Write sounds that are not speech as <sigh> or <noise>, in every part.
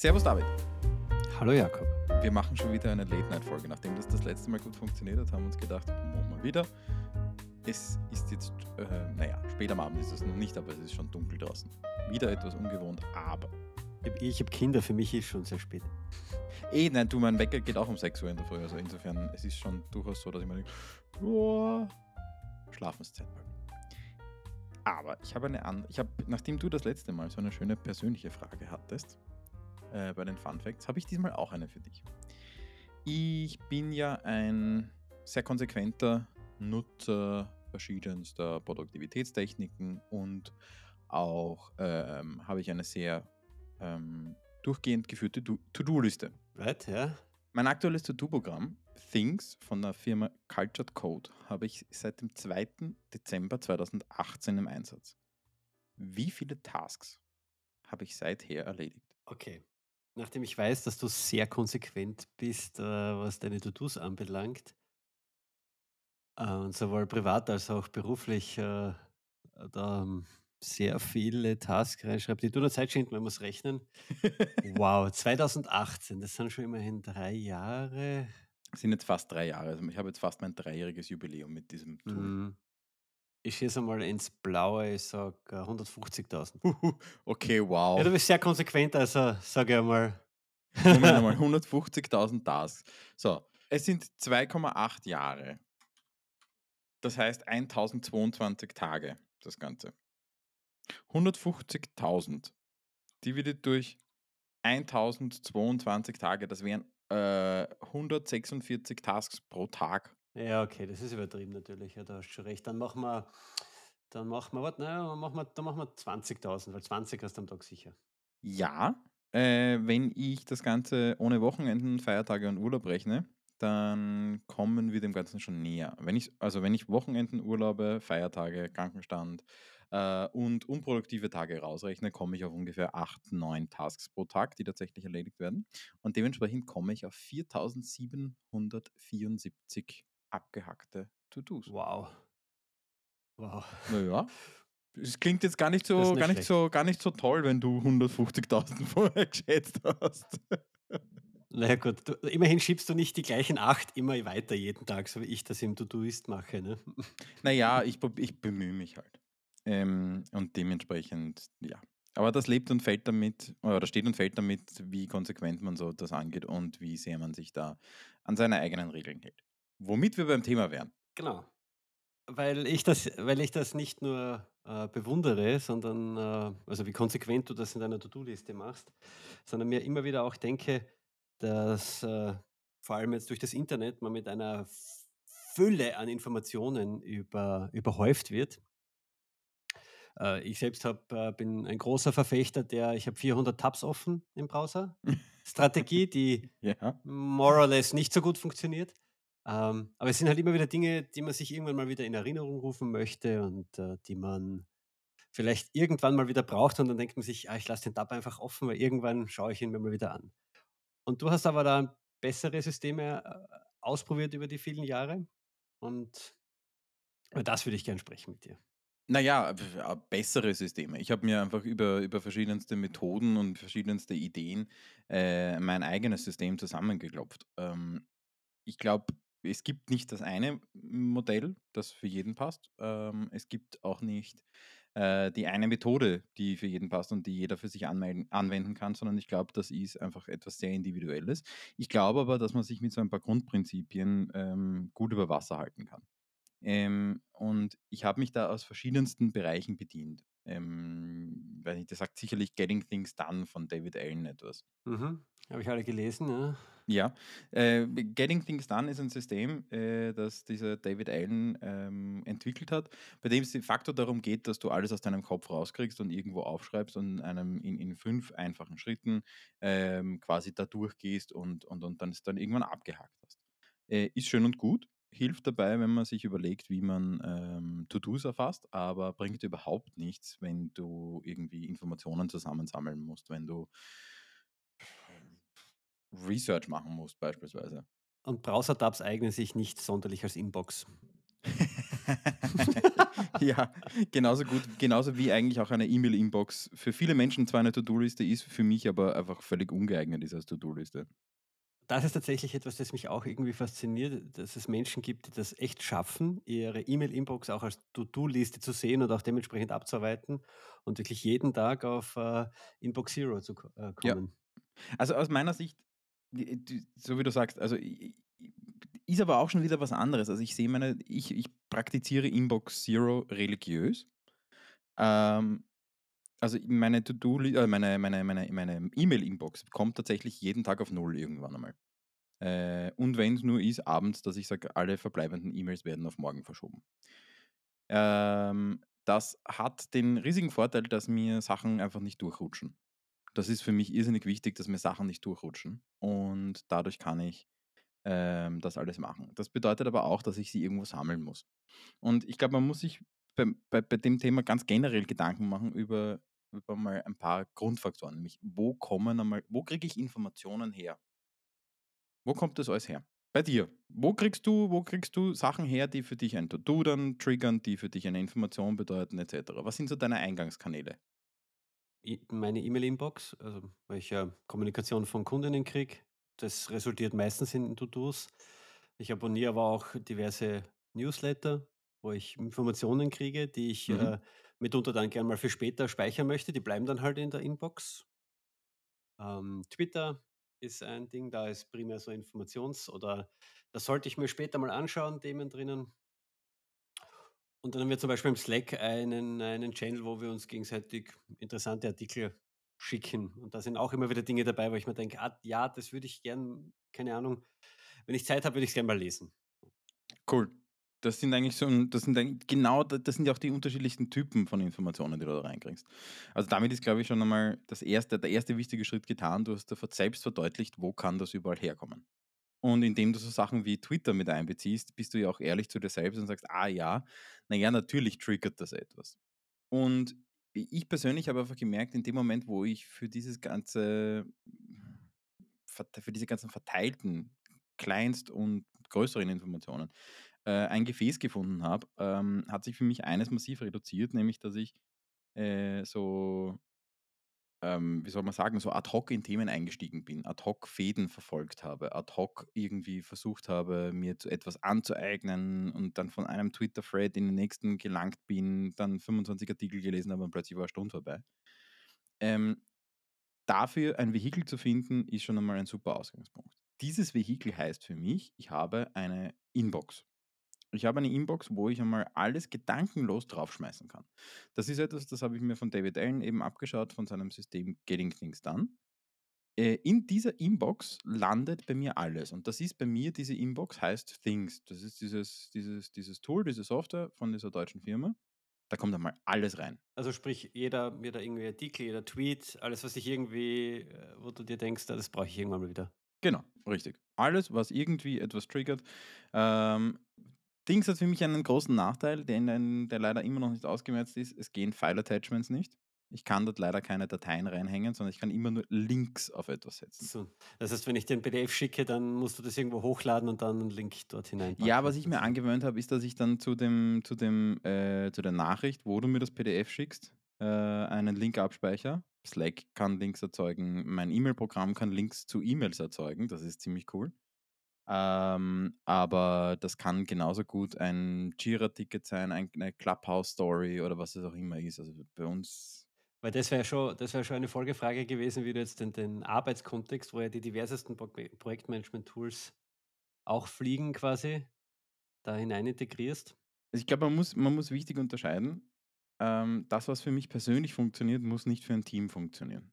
Servus David. Hallo Jakob. Wir machen schon wieder eine Late-Night-Folge. Nachdem das das letzte Mal gut funktioniert hat, haben wir uns gedacht, machen wir wieder. Es ist jetzt, äh, naja, spät am Abend ist es noch nicht, aber es ist schon dunkel draußen. Wieder etwas ungewohnt, aber. Ich habe Kinder, für mich ist schon sehr spät. Eh, nein, du, mein Wecker geht auch um 6 Uhr in der Früh. Also insofern, es ist schon durchaus so, dass ich mir denke, boah, Schlafenszeit bald. Aber ich habe eine andere, ich habe, nachdem du das letzte Mal so eine schöne persönliche Frage hattest, äh, bei den Fun Facts, habe ich diesmal auch eine für dich. Ich bin ja ein sehr konsequenter Nutzer verschiedenster Produktivitätstechniken und auch ähm, habe ich eine sehr ähm, durchgehend geführte To-Do-Liste. Right, ja. Mein aktuelles To-Do-Programm, Things von der Firma Cultured Code, habe ich seit dem 2. Dezember 2018 im Einsatz. Wie viele Tasks habe ich seither erledigt? Okay. Nachdem ich weiß, dass du sehr konsequent bist, äh, was deine To-Dos anbelangt, äh, und sowohl privat als auch beruflich äh, da ähm, sehr viele Tasks reinschreibt, die du der Zeit schinden, wenn wir es rechnen. <laughs> Wow, 2018, das sind schon immerhin drei Jahre. Das sind jetzt fast drei Jahre. Also ich habe jetzt fast mein dreijähriges Jubiläum mit diesem Tool. Mm, Ich schieße mal ins Blaue, ich sage 150.000. Huhu, Okay, Ja, wow. du bist sehr konsequent, also sage ich einmal. Moment einmal, <laughs> 150.000 Tasks. So, es sind 2,8 Jahre. Das heißt 1022 Tage, das Ganze. 150.000 dividiert durch 1022 Tage, das wären äh, 146 Tasks pro Tag. Ja, okay, das ist übertrieben natürlich. Ja, da hast du schon recht. Dann machen wir, dann machen wir, warte, naja, machen wir, dann machen wir 20.000, weil 20 hast du am Tag sicher. Ja, äh, wenn ich das Ganze ohne Wochenenden, Feiertage und Urlaub rechne, dann kommen wir dem Ganzen schon näher. Wenn ich, also wenn ich Wochenenden, Urlaube, Feiertage, Krankenstand äh, und unproduktive Tage rausrechne, komme ich auf ungefähr 8, 9 Tasks pro Tag, die tatsächlich erledigt werden. Und dementsprechend komme ich auf 4774 abgehackte To-Dos. Wow. Wow. Naja, <laughs> es klingt jetzt gar nicht so, nicht gar nicht schlecht. so, gar nicht so toll, wenn du 150.000 <laughs> vorher geschätzt hast. Naja gut, du, immerhin schiebst du nicht die gleichen acht immer weiter jeden Tag, so wie ich das im To-Doist mache. Ne? <laughs> Naja, ich, ich bemühe mich halt. Ähm, und dementsprechend, ja. Aber das lebt und fällt damit, oder steht und fällt damit, wie konsequent man so das angeht und wie sehr man sich da an seine eigenen Regeln hält. Womit wir beim Thema wären. Genau. Weil ich das, weil ich das nicht nur äh, bewundere, sondern äh, also wie konsequent du das in deiner To-Do-Liste machst, sondern mir immer wieder auch denke, dass äh, vor allem jetzt durch das Internet man mit einer Fülle an Informationen über, überhäuft wird. Äh, ich selbst hab, äh, bin ein großer Verfechter der, ich habe 400 Tabs offen im Browser. <laughs> Strategie, die Ja. more or less nicht so gut funktioniert. Ähm, aber es sind halt immer wieder Dinge, die man sich irgendwann mal wieder in Erinnerung rufen möchte und äh, die man vielleicht irgendwann mal wieder braucht und dann denkt man sich, ah, ich lasse den Tab einfach offen, weil irgendwann schaue ich ihn mir mal wieder an. Und du hast aber da bessere Systeme äh, ausprobiert über die vielen Jahre und über das würde ich gerne sprechen mit dir. Naja, äh, bessere Systeme. Ich habe mir einfach über, über verschiedenste Methoden und verschiedenste Ideen äh, mein eigenes System zusammengeklopft. Ähm, ich glaube, es gibt nicht das eine Modell, das für jeden passt. Ähm, es gibt auch nicht äh, die eine Methode, die für jeden passt und die jeder für sich anmelden, anwenden kann, sondern ich glaube, das ist einfach etwas sehr Individuelles. Ich glaube aber, dass man sich mit so ein paar Grundprinzipien ähm, gut über Wasser halten kann. Ähm, und ich habe mich da aus verschiedensten Bereichen bedient. Ähm, weiß nicht, das sagt sicherlich Getting Things Done von David Allen etwas. Mhm. Habe ich alle gelesen, ja. Ja, äh, Getting Things Done ist ein System, äh, das dieser David Allen ähm, entwickelt hat, bei dem es de facto darum geht, dass du alles aus deinem Kopf rauskriegst und irgendwo aufschreibst und einem in, in fünf einfachen Schritten ähm, quasi da durchgehst und, und, und dann es dann irgendwann abgehakt hast. Äh, ist schön und gut, hilft dabei, wenn man sich überlegt, wie man ähm, To-Dos erfasst, aber bringt überhaupt nichts, wenn du irgendwie Informationen zusammensammeln musst, wenn du Research machen musst beispielsweise. Und Browser-Tabs eignen sich nicht sonderlich als Inbox. <laughs> Ja, genauso gut genauso wie eigentlich auch eine E-Mail-Inbox für viele Menschen zwar eine To-do-Liste ist, für mich aber einfach völlig ungeeignet ist als To-do-Liste. Das ist tatsächlich etwas, das mich auch irgendwie fasziniert, dass es Menschen gibt, die das echt schaffen, ihre E-Mail-Inbox auch als To-do-Liste zu sehen und auch dementsprechend abzuarbeiten und wirklich jeden Tag auf, äh, Inbox Zero zu äh, Ja. kommen. Also, aus meiner Sicht, die die so wie du sagst, also, ist aber auch schon wieder was anderes. Also, ich sehe meine ich ich praktiziere Inbox Zero religiös. Ähm, also, meine To-do äh, meine meine meine meine E-Mail-Inbox kommt tatsächlich jeden Tag auf null irgendwann einmal. Äh, und wenn es nur ist abends, dass ich sage, alle verbleibenden E-Mails werden auf morgen verschoben. Ähm, das hat den riesigen Vorteil, dass mir Sachen einfach nicht durchrutschen. Das ist für mich irrsinnig wichtig, dass mir Sachen nicht durchrutschen und dadurch kann ich, ähm, das alles machen. Das bedeutet aber auch, dass ich sie irgendwo sammeln muss. Und ich glaube, man muss sich beim bei bei dem Thema ganz generell Gedanken machen über mal ein paar Grundfaktoren, nämlich wo kommen einmal wo kriege ich Informationen her? Wo kommt das alles her? Bei dir. Wo kriegst du wo kriegst du Sachen her, die für dich ein To-do dann triggern, die für dich eine Information bedeuten et cetera? Was sind so deine Eingangskanäle? Meine E-Mail-Inbox, also, weil ich ja Kommunikation von Kundinnen kriege, das resultiert meistens in To-dos. Ich abonniere aber auch diverse Newsletter, wo ich Informationen kriege, die ich, Mhm. äh, mitunter dann gern mal für später speichern möchte. Die bleiben dann halt in der Inbox. Ähm, Twitter ist ein Ding, da ist primär so Informations oder das sollte ich mir später mal anschauen, Themen drinnen. Und dann haben wir zum Beispiel im Slack einen einen Channel, wo wir uns gegenseitig interessante Artikel schicken. Und da sind auch immer wieder Dinge dabei, wo ich mir denke: „Ah, ja, das würde ich gern keine Ahnung, wenn ich Zeit habe, würde ich's gern mal lesen.“ Cool. Das sind eigentlich so das sind genau da das sind ja auch die unterschiedlichsten Typen von Informationen, die du da reinkriegst. Also, damit ist, glaube ich, schon einmal das erste der erste wichtige Schritt getan. Du hast selbst verdeutlicht, wo kann das überall herkommen. Und indem du so Sachen wie Twitter mit einbeziehst, bist du ja auch ehrlich zu dir selbst und sagst: „Ah ja, na ja, natürlich triggert das etwas.“ Und ich persönlich habe einfach gemerkt, in dem Moment, wo ich für dieses ganze für diese ganzen verteilten Kleinst und größeren Informationen, äh, ein Gefäß gefunden habe, ähm, hat sich für mich eines massiv reduziert, nämlich dass ich, äh, so ähm, wie soll man sagen, so ad hoc in Themen eingestiegen bin, ad hoc Fäden verfolgt habe, ad hoc irgendwie versucht habe, mir etwas anzueignen und dann von einem Twitter-Thread in den nächsten gelangt bin, dann 25 Artikel gelesen habe und plötzlich war 'ne Stunde vorbei. Ähm, dafür ein Vehikel zu finden, ist schon einmal ein super Ausgangspunkt. Dieses Vehikel heißt für mich, ich habe eine Inbox. Ich habe eine Inbox, wo ich einmal alles gedankenlos draufschmeißen kann. Das ist etwas, das habe ich mir von David Allen eben abgeschaut von seinem System Getting Things Done. Äh, in dieser Inbox landet bei mir alles und das ist bei mir diese Inbox heißt Things. Das ist dieses dieses dieses Tool, diese Software von dieser deutschen Firma. Da kommt einmal alles rein. Also, sprich, jeder jeder irgendwie Artikel, jeder Tweet, alles, was dich irgendwie äh, wo du dir denkst: „Ah, das brauche ich irgendwann mal wieder.“ Genau, richtig. Alles, was irgendwie etwas triggert. Ähm, Dings hat für mich einen großen Nachteil, den den der leider immer noch nicht ausgemerzt ist. Es gehen File Attachments nicht. Ich kann dort leider keine Dateien reinhängen, sondern ich kann immer nur Links auf etwas setzen. So, das heißt, wenn ich dir 'n PDF schicke, dann musst du das irgendwo hochladen und dann 'n Link dort Ja, hineinpacken was ich mir sozusagen. angewöhnt habe, ist, dass ich dann zu dem zu dem äh, zu der Nachricht, wo du mir das PDF schickst, äh, einen Link abspeichere. Slack kann Links erzeugen, mein E-Mail-Programm kann Links zu E-Mails erzeugen, das ist ziemlich cool. Ähm, aber das kann genauso gut ein Jira-Ticket sein, ein 'ne Clubhouse-Story oder was es auch immer ist. Also, bei uns Weil das wäre schon das wäre schon eine Folgefrage gewesen, wie du jetzt den den Arbeitskontext, wo ja die diversesten Progme Projektmanagement-Tools auch fliegen quasi, da hinein integrierst. ich glaube, man muss man muss wichtig unterscheiden. Ähm, das, was für mich persönlich funktioniert, muss nicht für ein Team funktionieren.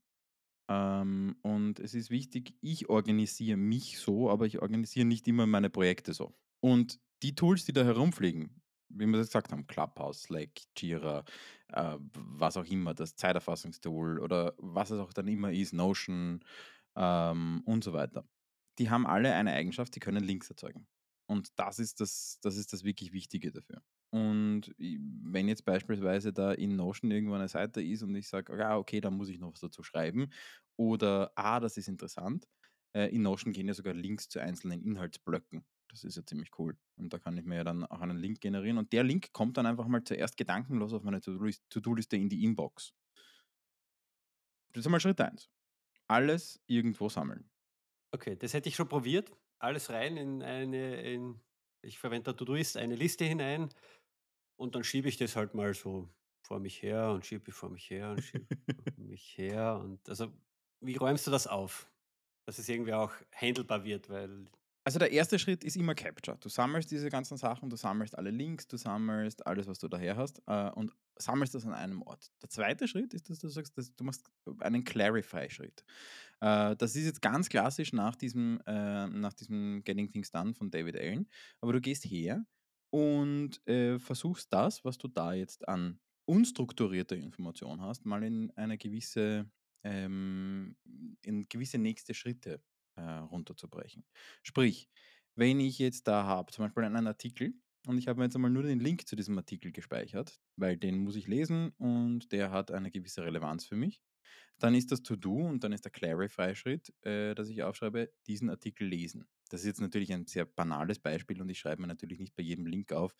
Ähm, und es ist wichtig, ich organisiere mich so, aber ich organisiere nicht immer meine Projekte so. Und die Tools, die da herumfliegen, wie wir das gesagt haben, Clubhouse, Slack, Jira, äh, was auch immer, das Zeiterfassungstool oder was es auch dann immer ist, Notion ähm, und so weiter. Die haben alle eine Eigenschaft, sie können Links erzeugen. Und das ist das, das ist das wirklich Wichtige dafür. Und wenn jetzt beispielsweise da in Notion irgendwo eine Seite ist und ich sage, ja, okay, da muss ich noch was dazu schreiben, oder ah, das ist interessant. Äh, in Notion gehen ja sogar Links zu einzelnen Inhaltsblöcken. Das ist ja ziemlich cool. Und da kann ich mir ja dann auch einen Link generieren. Und der Link kommt dann einfach mal zuerst gedankenlos auf meine To-Do-Liste in die Inbox. Das ist einmal Schritt 1. Alles irgendwo sammeln. Okay, das hätte ich schon probiert. Alles rein in eine in ich verwende da Todoist, eine Liste hinein und dann schiebe ich das halt mal so vor mich her und schiebe vor mich her und schiebe vor <laughs> mich her und also, wie räumst du das auf? Dass es irgendwie auch handelbar wird, weil Also der erste Schritt ist immer Capture. Du sammelst diese ganzen Sachen, du sammelst alle Links, du sammelst alles, was du daher hast äh, und sammelst das an einem Ort. Der zweite Schritt ist, dass du sagst, dass du machst einen Clarify-Schritt. Äh, das ist jetzt ganz klassisch nach diesem, äh, nach diesem Getting Things Done von David Allen. Aber du gehst her und äh, versuchst das, was du da jetzt an unstrukturierter Information hast, mal in eine gewisse, ähm, in gewisse nächste Schritte äh, runterzubrechen. Sprich, wenn ich jetzt da habe, zum Beispiel einen Artikel, und ich habe mir jetzt einmal nur den Link zu diesem Artikel gespeichert, weil den muss ich lesen und der hat eine gewisse Relevanz für mich. Dann ist das To-Do und dann ist der Clarify-Schritt, äh, dass ich aufschreibe, diesen Artikel lesen. Das ist jetzt natürlich ein sehr banales Beispiel und ich schreibe mir natürlich nicht bei jedem Link auf,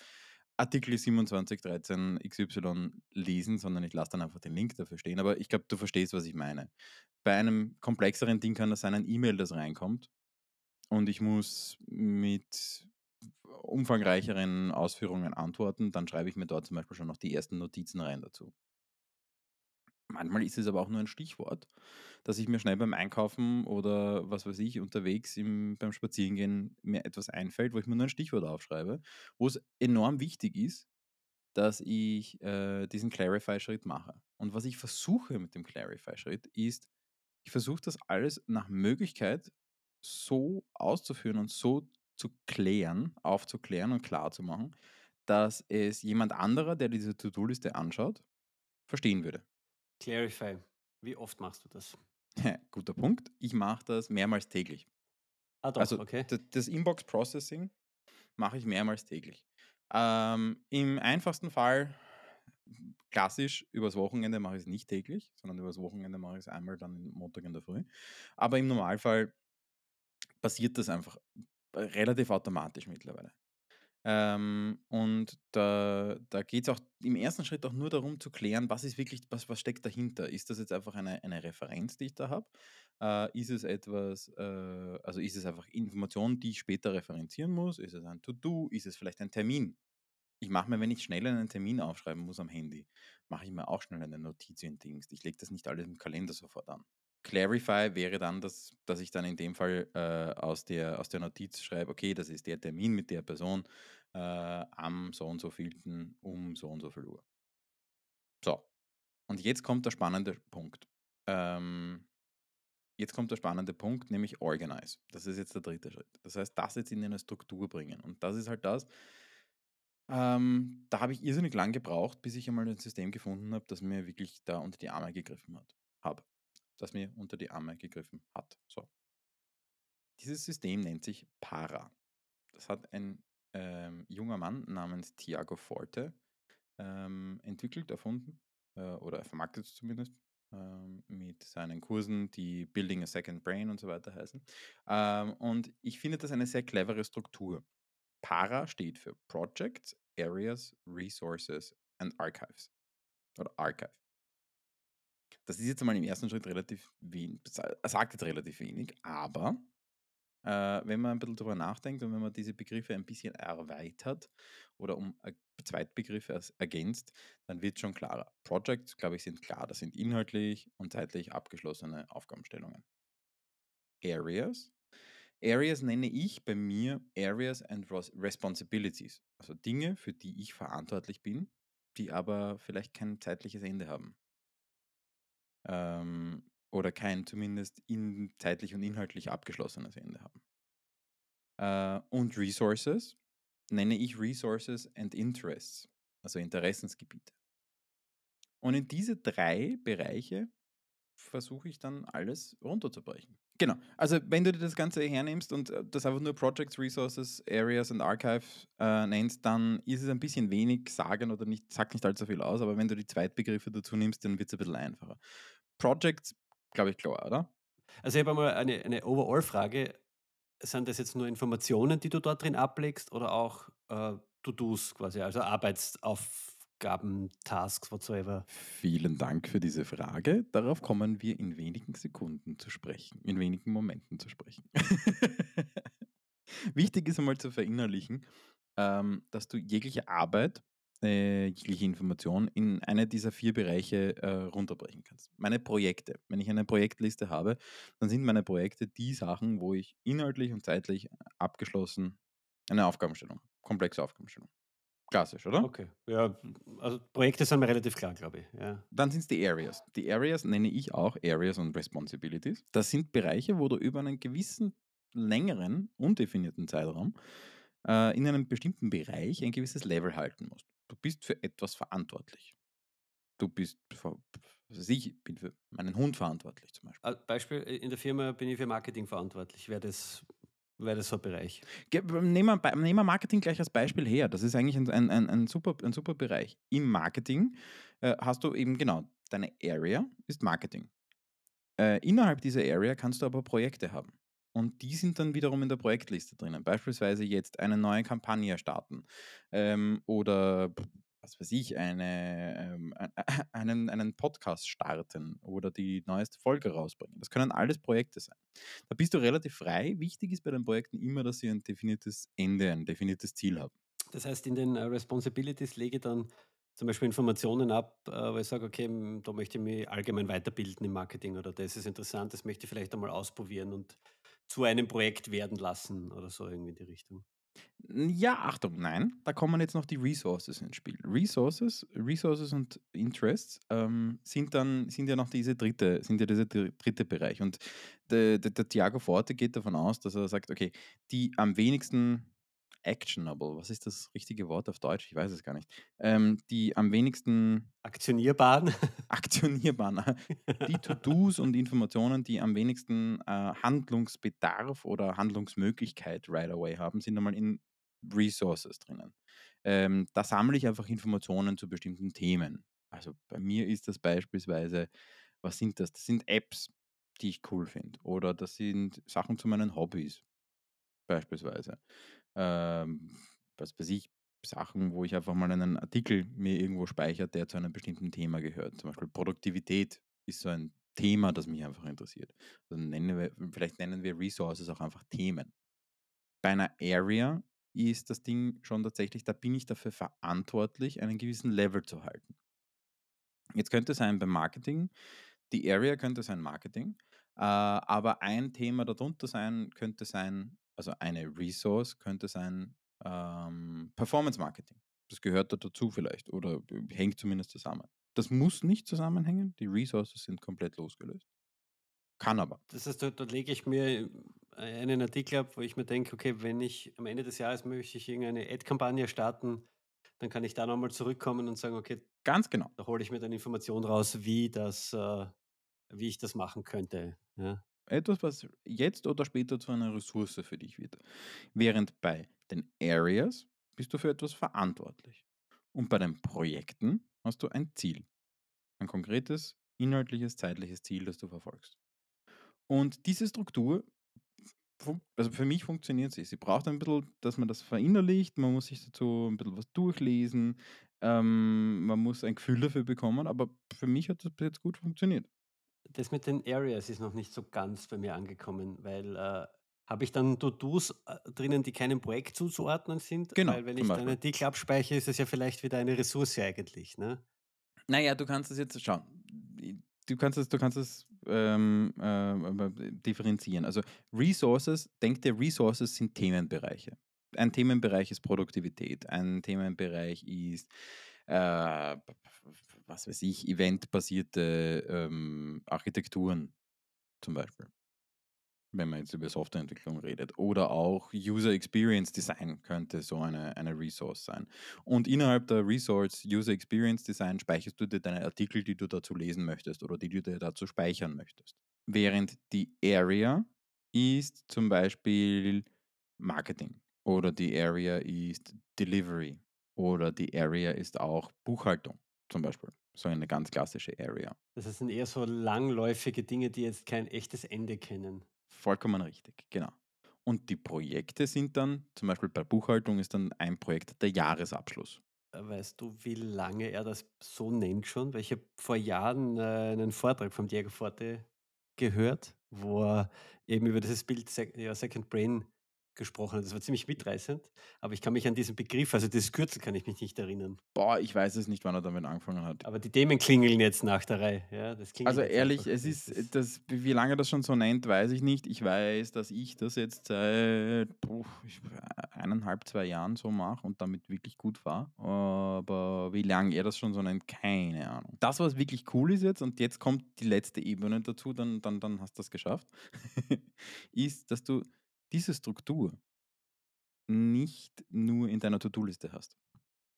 Artikel 2713 XY lesen, sondern ich lasse dann einfach den Link dafür stehen. Aber ich glaube, du verstehst, was ich meine. Bei einem komplexeren Ding kann das sein, ein E-Mail, das reinkommt und ich muss mit umfangreicheren Ausführungen antworten, dann schreibe ich mir dort zum Beispiel schon noch die ersten Notizen rein dazu. Manchmal ist es aber auch nur ein Stichwort, dass ich mir schnell beim Einkaufen oder was weiß ich unterwegs im, beim Spazierengehen mir etwas einfällt, wo ich mir nur ein Stichwort aufschreibe, wo es enorm wichtig ist, dass ich äh, diesen Clarify-Schritt mache. Und was ich versuche mit dem Clarify-Schritt ist, ich versuche das alles nach Möglichkeit so auszuführen und so zu klären, aufzuklären und klar zu machen, dass es jemand anderer, der diese To-Do-Liste anschaut, verstehen würde. Clarify. Wie oft machst du das? <laughs> Guter Punkt. Ich mache das mehrmals täglich. Ah doch, Also okay. das Inbox Processing mache ich mehrmals täglich. Ähm, Im einfachsten Fall, klassisch, übers Wochenende mache ich es nicht täglich, sondern übers Wochenende mache ich es einmal dann Montag in der Früh. Aber im Normalfall passiert das einfach äh, relativ automatisch mittlerweile. Ähm, und da, da geht es auch im ersten Schritt auch nur darum zu klären, was ist wirklich, was, was steckt dahinter? Ist das jetzt einfach eine, eine Referenz, die ich da habe? Äh, ist es etwas, äh, also ist es einfach Information, die ich später referenzieren muss? Ist es ein To-Do? Ist es vielleicht ein Termin? Ich mache mir, wenn ich schnell einen Termin aufschreiben muss am Handy, mache ich mir auch schnell eine Notiz in Dings. Ich lege das nicht alles im Kalender sofort an. Clarify wäre dann, dass, dass ich dann in dem Fall äh, aus, der, aus der Notiz schreibe, okay, das ist der Termin mit der Person äh, am so und so vielten um so und so viel Uhr. So, und jetzt kommt der spannende Punkt. Ähm, jetzt kommt der spannende Punkt, nämlich Organize. Das ist jetzt der dritte Schritt. Das heißt, das jetzt in eine Struktur bringen. Und das ist halt das, ähm, da habe ich irrsinnig lang gebraucht, bis ich einmal ein System gefunden habe, das mir wirklich da unter die Arme gegriffen hat. Habe. Das mir unter die Arme gegriffen hat. So. Dieses System nennt sich Para. Das hat ein ähm, junger Mann namens Tiago Forte ähm, entwickelt, erfunden äh, oder vermarktet zumindest ähm, mit seinen Kursen, die Building a Second Brain und so weiter heißen. Ähm, und ich finde das eine sehr clevere Struktur. PARA steht für Projects, Areas, Resources and Archives. Oder Archive. Das ist jetzt mal im ersten Schritt relativ wenig, sagt jetzt relativ wenig, aber äh, wenn man ein bisschen drüber nachdenkt und wenn man diese Begriffe ein bisschen erweitert oder um äh, Zweitbegriffe ergänzt, dann wird schon klarer. Projects, glaube ich, sind klar. Das sind inhaltlich und zeitlich abgeschlossene Aufgabenstellungen. Areas. Areas nenne ich bei mir Areas and Responsibilities. Also Dinge, für die ich verantwortlich bin, die aber vielleicht kein zeitliches Ende haben. Ähm, oder kein zumindest in, zeitlich und inhaltlich abgeschlossenes Ende haben. Äh, und Resources nenne ich Resources and Interests, also Interessensgebiete. Und in diese drei Bereiche versuche ich dann alles runterzubrechen. Genau. Also wenn du dir das Ganze hernimmst und äh, das einfach nur Projects, Resources, Areas und Archive äh, nennst, dann ist es ein bisschen wenig sagen oder nicht, sagt nicht allzu viel aus, aber wenn du die Zweitbegriffe dazu nimmst, dann wird es ein bisschen einfacher. Projects, glaube ich, klar, oder? Also, ich habe einmal eine eine Overall-Frage. sind das jetzt nur Informationen, die du dort drin ablegst oder auch, äh, To-dos quasi, also Arbeitsaufgaben, Tasks, whatsoever? Vielen Dank für diese Frage. Darauf kommen wir in wenigen Sekunden zu sprechen, in wenigen Momenten zu sprechen. <laughs> Wichtig ist einmal zu verinnerlichen, ähm, dass du jegliche Arbeit, äh, jegliche Information in eine dieser 4 Bereiche, äh, runterbrechen kannst. Meine Projekte. Wenn ich eine Projektliste habe, dann sind meine Projekte die Sachen, wo ich inhaltlich und zeitlich abgeschlossen eine Aufgabenstellung komplexe Aufgabenstellung. Klassisch, oder? Okay, ja, also Projekte sind mir relativ klar, glaube ich, ja. Dann sind es die Areas. Die Areas nenne ich auch Areas und Responsibilities. Das sind Bereiche, wo du über einen gewissen längeren, undefinierten Zeitraum äh, in einem bestimmten Bereich ein gewisses Level halten musst. Du bist für etwas verantwortlich. Du bist für, weiß ich, bin für meinen Hund verantwortlich zum Beispiel. Beispiel, äh, in der Firma bin ich für Marketing verantwortlich. Wäre das wäre das so ein Bereich? Nehmen wir, nehmen wir Marketing gleich als Beispiel her. Das ist eigentlich ein, ein, ein, ein, super, ein super Bereich. Im Marketing äh, hast du eben genau, deine Area ist Marketing. Äh, innerhalb dieser Area kannst du aber Projekte haben. Und die sind dann wiederum in der Projektliste drinnen. Beispielsweise jetzt eine neue Kampagne starten ähm, oder was weiß ich, eine, ähm, ein- <laughs> einen, einen Podcast starten oder die neueste Folge rausbringen. Das können alles Projekte sein. Da bist du relativ frei. Wichtig ist bei den Projekten immer, dass sie ein definiertes Ende, ein definiertes Ziel haben. Das heißt, in den, äh, Responsibilities lege ich dann zum Beispiel Informationen ab, äh, wo ich sage: „Okay, da möchte ich mich allgemein weiterbilden im Marketing“ oder „das ist interessant, das möchte ich vielleicht einmal ausprobieren und zu einem Projekt werden lassen“ oder so irgendwie in die Richtung. Ja, Achtung, nein, da kommen jetzt noch die Resources ins Spiel. Resources, Resources und Interests ähm, sind dann sind ja noch diese dritte, sind ja dieser dr- dritte Bereich. Und der, der, der Thiago Forte geht davon aus, dass er sagt, okay, die am wenigsten actionable, was ist das richtige Wort auf Deutsch? Ich weiß es gar nicht. Ähm, die am wenigsten Aktionierbaren? <laughs> aktionierbaren, die To-Dos und Informationen, die am wenigsten äh, Handlungsbedarf oder Handlungsmöglichkeit right away haben, sind einmal in Resources drinnen. Ähm, da sammle ich einfach Informationen zu bestimmten Themen. Also bei mir ist das beispielsweise, was sind das? Das sind Apps, die ich cool finde. Oder das sind Sachen zu meinen Hobbys beispielsweise. Ähm, was weiß ich, Sachen, wo ich einfach mal einen Artikel mir irgendwo speichere, der zu einem bestimmten Thema gehört. Zum Beispiel Produktivität ist so ein Thema, das mich einfach interessiert. Also nennen wir, vielleicht nennen wir Resources auch einfach Themen. Bei einer Area ist das Ding schon tatsächlich, da bin ich dafür verantwortlich, einen gewissen Level zu halten. Jetzt könnte es sein beim Marketing, die Area könnte sein Marketing, äh, aber ein Thema darunter sein könnte sein, also eine Resource könnte sein ähm, Performance Marketing. Das gehört da dazu vielleicht oder äh, hängt zumindest zusammen. Das muss nicht zusammenhängen, die Resources sind komplett losgelöst. Kann aber. Das heißt, da da lege ich mir einen Artikel ab, wo ich mir denke: „Okay, wenn ich am Ende des Jahres möchte ich irgendeine Ad-Kampagne starten, dann kann ich da noch mal zurückkommen und sagen: „Okay, Ganz genau. da hole ich mir dann Information raus, wie das äh, wie ich das machen könnte“, ja? Etwas, was jetzt oder später zu einer Ressource für dich wird. Während bei den Areas bist du für etwas verantwortlich. Und bei den Projekten hast du ein Ziel. Ein konkretes, inhaltliches, zeitliches Ziel, das du verfolgst. Und diese Struktur, also für mich funktioniert sie. Sie braucht ein bisschen, dass man das verinnerlicht, man muss sich dazu ein bisschen was durchlesen, ähm, man muss ein Gefühl dafür bekommen, aber für mich hat das bis jetzt gut funktioniert. Das mit den Areas ist noch nicht so ganz bei mir angekommen, weil, äh, habe ich dann To-dos, äh, drinnen, die keinem Projekt zuzuordnen sind? Genau, Weil wenn ich Beispiel. einen Artikel abspeichere, ist es ja vielleicht wieder eine Ressource eigentlich, ne? Naja, du kannst es jetzt schauen. Du kannst es, du kannst es ähm, äh, differenzieren. Also Resources, denk dir, Resources sind Themenbereiche. Ein Themenbereich ist Produktivität, ein Themenbereich ist, äh, was weiß ich, eventbasierte ähm, Architekturen zum Beispiel wenn man jetzt über Softwareentwicklung redet. Oder auch User Experience Design könnte so eine, eine Resource sein. Und innerhalb der Resource User Experience Design speicherst du dir deine Artikel, die du dazu lesen möchtest oder die du dir dazu speichern möchtest. Während die Area ist zum Beispiel Marketing oder die Area ist Delivery oder die Area ist auch Buchhaltung zum Beispiel. So eine ganz klassische Area. Das sind eher so langläufige Dinge, die jetzt kein echtes Ende kennen. Vollkommen richtig, genau. Und die Projekte sind dann zum Beispiel bei Buchhaltung ist dann ein Projekt der Jahresabschluss. Äh, weißt du, wie lange er das so nennt schon? Weil ich habe vor Jahren, äh, einen Vortrag vom Diego Forte gehört, wo er eben über dieses Bild Sec ja, Second Brain gesprochen hat. Das war ziemlich mitreißend, aber ich kann mich an diesen Begriff also dieses Kürzel kann ich mich nicht erinnern. Boah, ich weiß es nicht, wann er damit angefangen hat. Aber die Themen klingeln jetzt nach der Reihe, ja, Also ehrlich, es ist äh, das wie lange er das schon so nennt, weiß ich nicht. Ich weiß, dass ich das jetzt seit, puh, ich 1,5, 2 Jahren so mache und damit wirklich gut fahre. Aber wie lange er das schon so nennt, keine Ahnung. Das, was wirklich cool ist jetzt und jetzt kommt die letzte Ebene dazu, dann dann dann hast du das geschafft, <laughs> ist, dass du diese Struktur nicht nur in deiner To-do-Liste hast,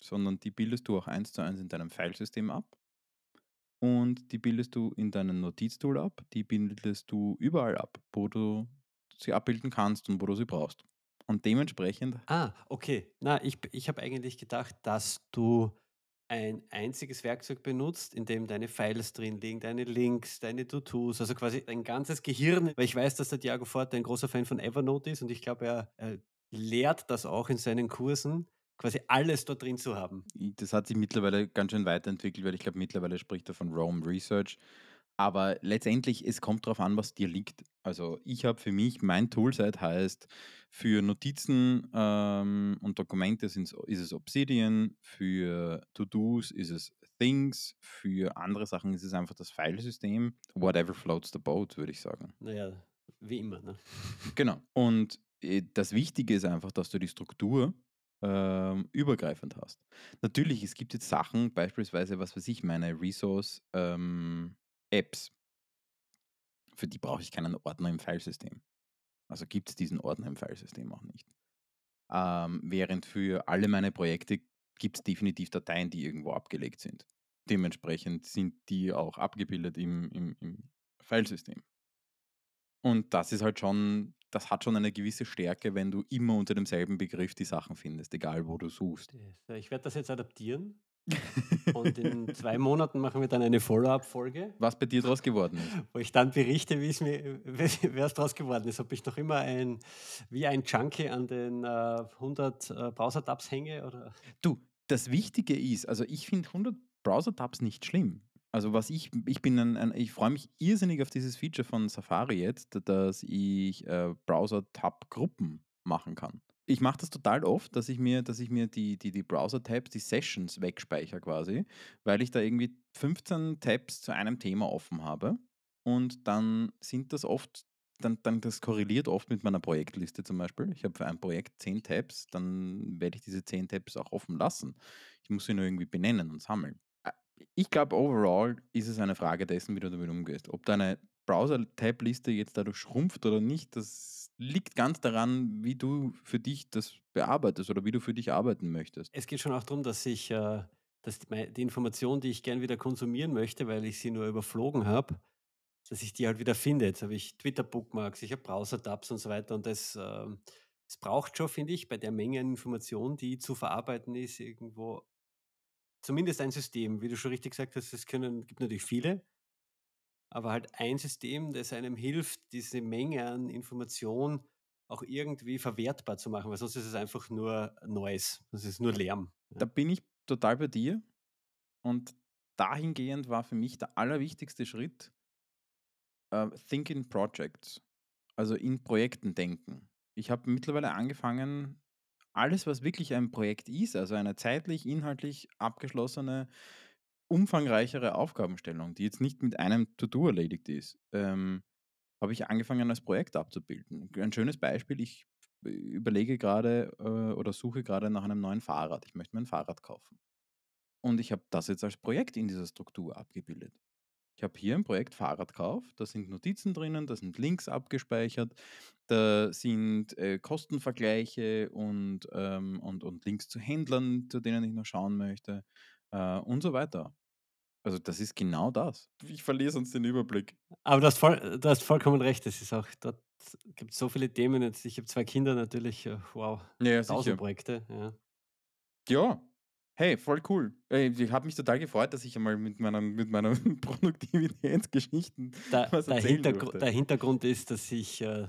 sondern die bildest du auch eins zu eins in deinem Filesystem ab und die bildest du in deinem Notiztool ab, die bildest du überall ab, wo du sie abbilden kannst und wo du sie brauchst. Und dementsprechend Ah, okay. Na, ich ich habe eigentlich gedacht, dass du ein einziges Werkzeug benutzt, in dem deine Files drin liegen, deine Links, deine To-dos, also quasi dein ganzes Gehirn weil ich weiß, dass der Tiago Forte ein großer Fan von Evernote ist und ich glaube, er er lehrt das auch in seinen Kursen, quasi alles dort drin zu haben. das hat sich mittlerweile ganz schön weiterentwickelt, weil ich glaube, mittlerweile spricht er von Rome Research. Aber letztendlich, es kommt drauf an, was dir liegt. Also, ich habe für mich mein Toolset heißt, für Notizen, ähm, und Dokumente sind's ist es Obsidian, für To-dos ist es Things, für andere Sachen ist es einfach das Filesystem. Whatever floats the boat, würde ich sagen. Na ja, wie immer, ne? Genau. Und, äh, das Wichtige ist einfach, dass du die Struktur, ähm, übergreifend hast. Natürlich, es gibt jetzt Sachen, beispielsweise, was weiß ich, meine Resource, ähm, Apps. Für die brauche ich keinen Ordner im Filesystem. Also gibt's diesen Ordner im Filesystem auch nicht. Ähm, während für alle meine Projekte gibt's definitiv Dateien, die irgendwo abgelegt sind. Dementsprechend sind die auch abgebildet im im im Filesystem. Und das ist halt schon das hat schon eine gewisse Stärke, wenn du immer unter demselben Begriff die Sachen findest, egal wo du suchst. Ich werde das jetzt adaptieren und in 2 Monaten machen wir dann eine Follow-up-Folge, Was bei dir draus geworden ist. <laughs> wo ich dann berichte, wie's mir was draus geworden ist. Ob ich noch immer ein wie ein Junkie an den, äh, 100, äh, Browser-Tabs hänge oder Du, das Wichtige ist also, ich finde 100 Browser-Tabs nicht schlimm. Also, was ich ich bin ein ein ich freue mich irrsinnig auf dieses Feature von Safari jetzt, dass ich, äh, Browser-Tab-Gruppen machen kann. Ich mache das total oft, dass ich mir dass ich mir die die die Browser-Tabs, die Sessions wegspeichere quasi, weil ich da irgendwie 15 Tabs zu einem Thema offen habe und dann sind das oft dann dann das korreliert oft mit meiner Projektliste zum Beispiel. Ich habe für ein Projekt 10 Tabs, dann werde ich diese 10 Tabs auch offen lassen. Ich muss sie nur irgendwie benennen und sammeln. Äh, ich glaube, overall ist es eine Frage dessen, wie du damit umgehst. Ob deine Browser-Tab-Liste jetzt dadurch schrumpft oder nicht, das liegt ganz daran, wie du für dich das bearbeitest oder wie du für dich arbeiten möchtest. Es geht schon auch drum, dass ich, äh dass die Information, die ich gern wieder konsumieren möchte, weil ich sie nur überflogen habe, dass ich die halt wieder finde. Jetzt habe ich Twitter-Bookmarks, ich habe Browser-Tabs und so weiter und das, ähm es braucht schon, finde ich, bei der Menge an Informationen, die zu verarbeiten ist, irgendwo zumindest ein System. Wie du schon richtig gesagt hast, es können gibt natürlich viele aber halt ein System, das einem hilft, diese Menge an Information auch irgendwie verwertbar zu machen, weil sonst ist es einfach nur Noise. Das ist nur Lärm, Da bin ich total bei dir und dahingehend war für mich der allerwichtigste Schritt äh, think in projects, also in Projekten denken. Ich habe mittlerweile angefangen, alles, was wirklich ein Projekt ist, also eine zeitlich, inhaltlich abgeschlossene, umfangreichere Aufgabenstellung, die jetzt nicht mit einem To-do erledigt ist, ähm, habe ich angefangen als Projekt abzubilden. Ein schönes Beispiel, ich überlege gerade äh, oder suche gerade nach einem neuen Fahrrad. Ich möchte mir ein Fahrrad kaufen. Und ich habe das jetzt als Projekt in dieser Struktur abgebildet. Ich habe hier ein Projekt Fahrradkauf, da sind Notizen drinnen, da sind Links abgespeichert, da sind, äh, Kostenvergleiche und, ähm und und Links zu Händlern, zu denen ich noch schauen möchte, äh, und so weiter. Also, das ist genau das. Ich verliere sonst den Überblick. Aber du hast voll du hast vollkommen recht. Es ist auch dort gibt's so viele Themen jetzt. Ich habe 2 Kinder natürlich, äh, wow, Ja, ja, 1.000 sicher. Projekte, ja. Ja, hey, voll cool. Ey, ich habe mich total gefreut, dass ich einmal mit meiner mit meiner <laughs> Produktivitätsgeschichten Der was der Hintergru durfte. der Hintergrund ist, dass ich, äh,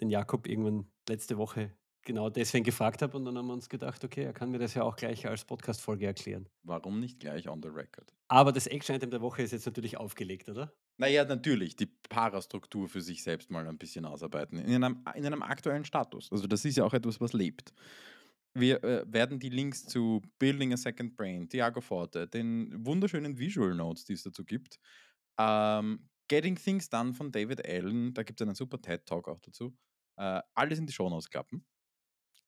den Jakob irgendwann letzte Woche genau deswegen gefragt habe und dann haben wir uns gedacht: „Okay, er kann mir das ja auch gleich als Podcast-Folge erklären.“ Warum nicht gleich on the record? Aber das Action-Item der Woche ist jetzt natürlich aufgelegt, oder? Na ja, natürlich, die Parastruktur für sich selbst mal ein bisschen ausarbeiten in einem in einem aktuellen Status. Also, das ist ja auch etwas, was lebt. Wir, äh, werden die Links zu Building a Second Brain, Tiago Forte, den wunderschönen Visual Notes, die es dazu gibt, ähm, Getting Things Done von David Allen, da gibt's einen super TED Talk auch dazu, äh, alles in die Shownotes klappen.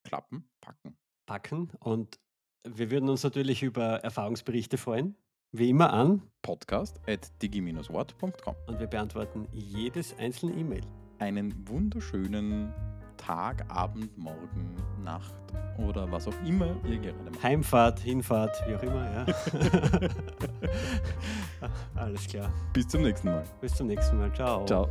Klappen, packen. Packen und wir würden uns natürlich über Erfahrungsberichte freuen, wie immer an Podcast at digi-wort.com. und wir beantworten jedes einzelne E-Mail. Einen wunderschönen Tag, Abend, Morgen, Nacht oder was auch immer ihr gerade macht. Heimfahrt, Hinfahrt, wie auch immer, ja. <laughs> <laughs> Alles klar. Bis zum nächsten Mal. Bis zum nächsten Mal. Ciao. Ciao.